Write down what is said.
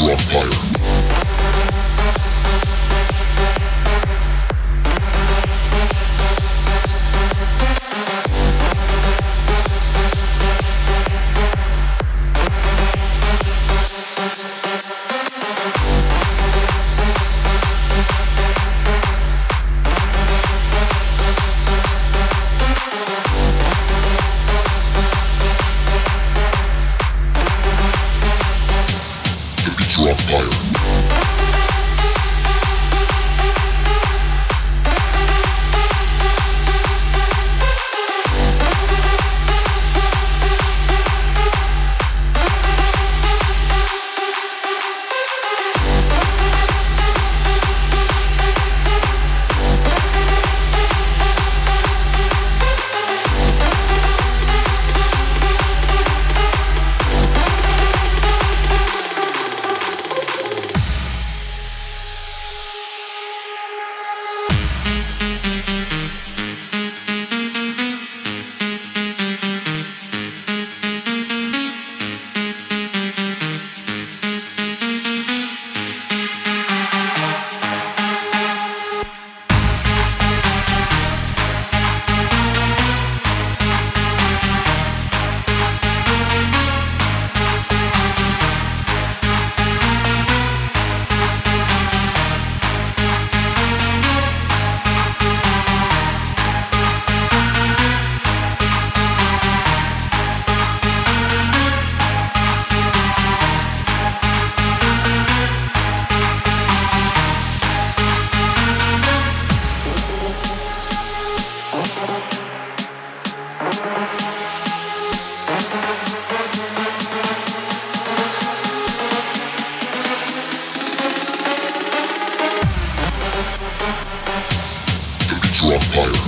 Drop Fire. drop fire. Rock Fire.